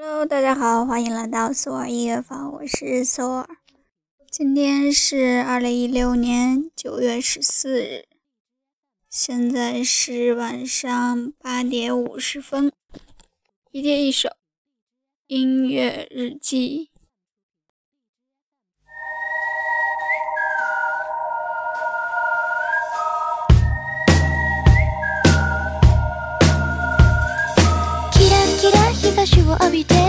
Hello，大家好，欢迎来到索尔音乐房，我是索尔。今天是二零一六年九月十四日，现在是晚上八点五十分。一天一首音乐日记。を浴びて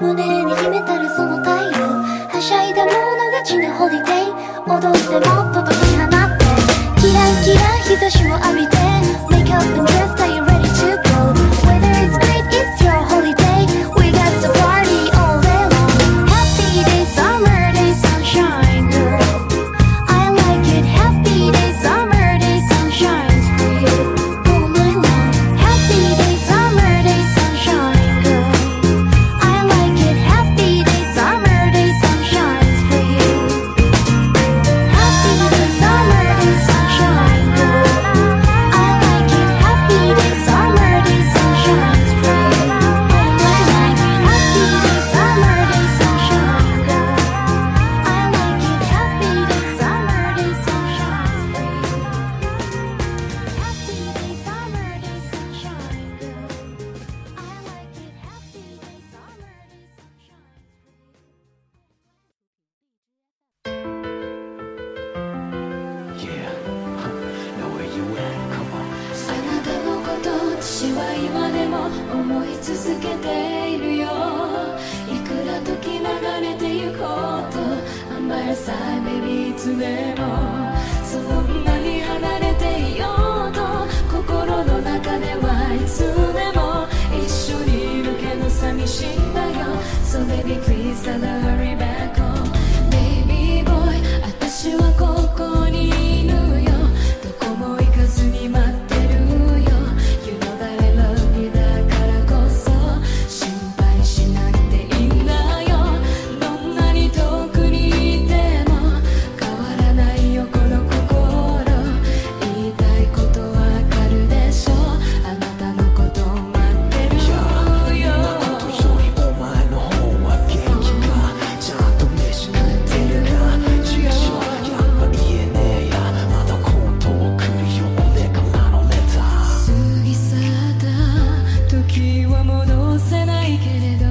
胸に秘めたるその太陽。はしゃいだもの勝ちなホリデー踊ってもっと解き放って。キラキラ日差しを浴びて。Make up the 思い続けているよ。いくら時流れてゆこうと。I'm by your side 戻せないけれど